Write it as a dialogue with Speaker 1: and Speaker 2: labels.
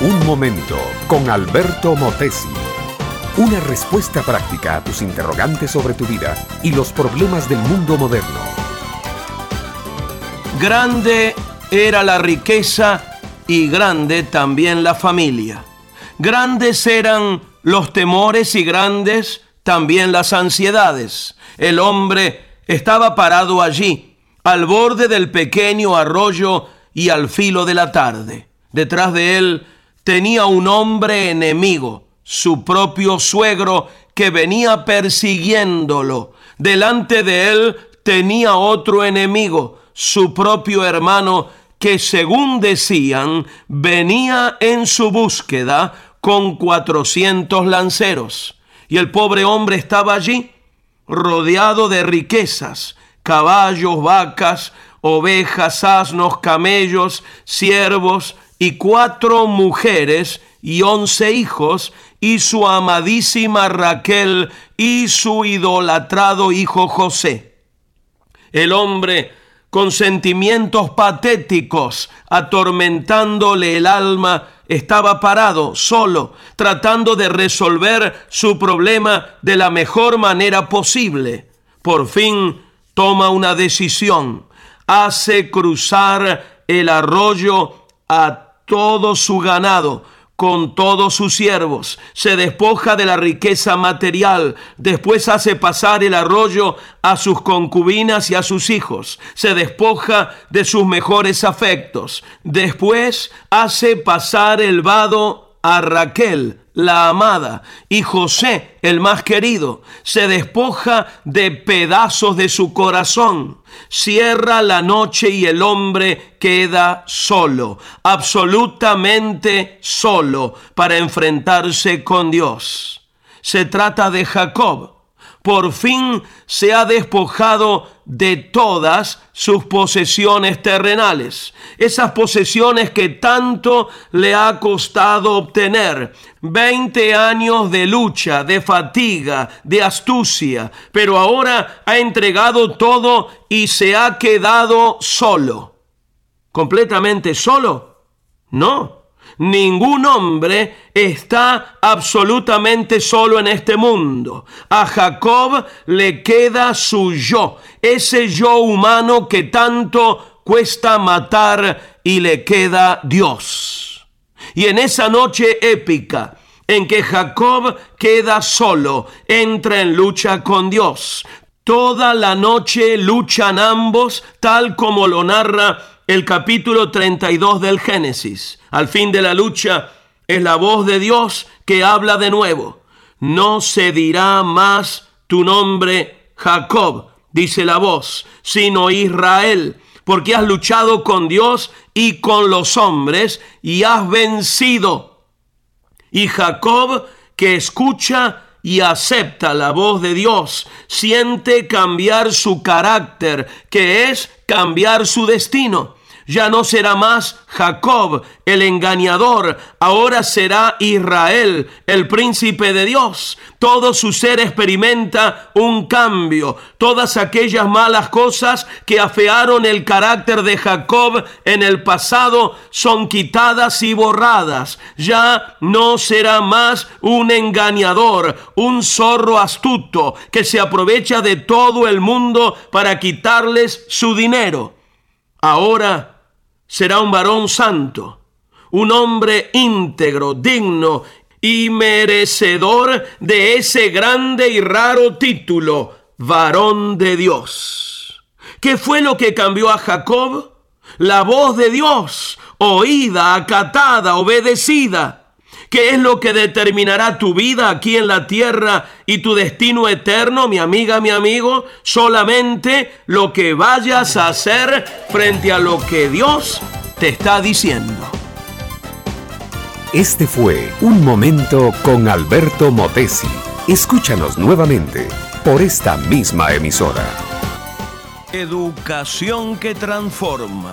Speaker 1: Un momento con Alberto Motesi. Una respuesta práctica a tus interrogantes sobre tu vida y los problemas del mundo moderno.
Speaker 2: Grande era la riqueza y grande también la familia. Grandes eran los temores y grandes también las ansiedades. El hombre estaba parado allí, al borde del pequeño arroyo y al filo de la tarde. Detrás de él tenía un hombre enemigo, su propio suegro, que venía persiguiéndolo. Delante de él tenía otro enemigo, su propio hermano, que según decían, venía en su búsqueda con cuatrocientos lanceros. Y el pobre hombre estaba allí, rodeado de riquezas, caballos, vacas, ovejas, asnos, camellos, siervos, y cuatro mujeres y once hijos, y su amadísima Raquel y su idolatrado hijo José. El hombre, con sentimientos patéticos, atormentándole el alma, estaba parado, solo, tratando de resolver su problema de la mejor manera posible. Por fin toma una decisión, hace cruzar el arroyo a todo su ganado, con todos sus siervos, se despoja de la riqueza material, después hace pasar el arroyo a sus concubinas y a sus hijos, se despoja de sus mejores afectos, después hace pasar el vado a Raquel, la amada, y José, el más querido, se despoja de pedazos de su corazón. Cierra la noche y el hombre queda solo, absolutamente solo, para enfrentarse con Dios. Se trata de Jacob por fin se ha despojado de todas sus posesiones terrenales, esas posesiones que tanto le ha costado obtener. Veinte años de lucha, de fatiga, de astucia, pero ahora ha entregado todo y se ha quedado solo. ¿Completamente solo? No. Ningún hombre está absolutamente solo en este mundo. A Jacob le queda su yo, ese yo humano que tanto cuesta matar y le queda Dios. Y en esa noche épica, en que Jacob queda solo, entra en lucha con Dios. Toda la noche luchan ambos, tal como lo narra el capítulo 32 del Génesis. Al fin de la lucha es la voz de Dios que habla de nuevo. No se dirá más tu nombre Jacob, dice la voz, sino Israel, porque has luchado con Dios y con los hombres y has vencido. Y Jacob, que escucha y acepta la voz de Dios, siente cambiar su carácter, que es cambiar su destino. Ya no será más Jacob el engañador, ahora será Israel el príncipe de Dios. Todo su ser experimenta un cambio. Todas aquellas malas cosas que afearon el carácter de Jacob en el pasado son quitadas y borradas. Ya no será más un engañador, un zorro astuto que se aprovecha de todo el mundo para quitarles su dinero. Ahora será un varón santo, un hombre íntegro, digno y merecedor de ese grande y raro título, varón de Dios. ¿Qué fue lo que cambió a Jacob? La voz de Dios, oída, acatada, obedecida. ¿Qué es lo que determinará tu vida aquí en la tierra y tu destino eterno, mi amiga, mi amigo? Solamente lo que vayas a hacer frente a lo que Dios te está diciendo.
Speaker 1: Este fue Un Momento con Alberto Motesi. Escúchanos nuevamente por esta misma emisora.
Speaker 2: Educación que transforma.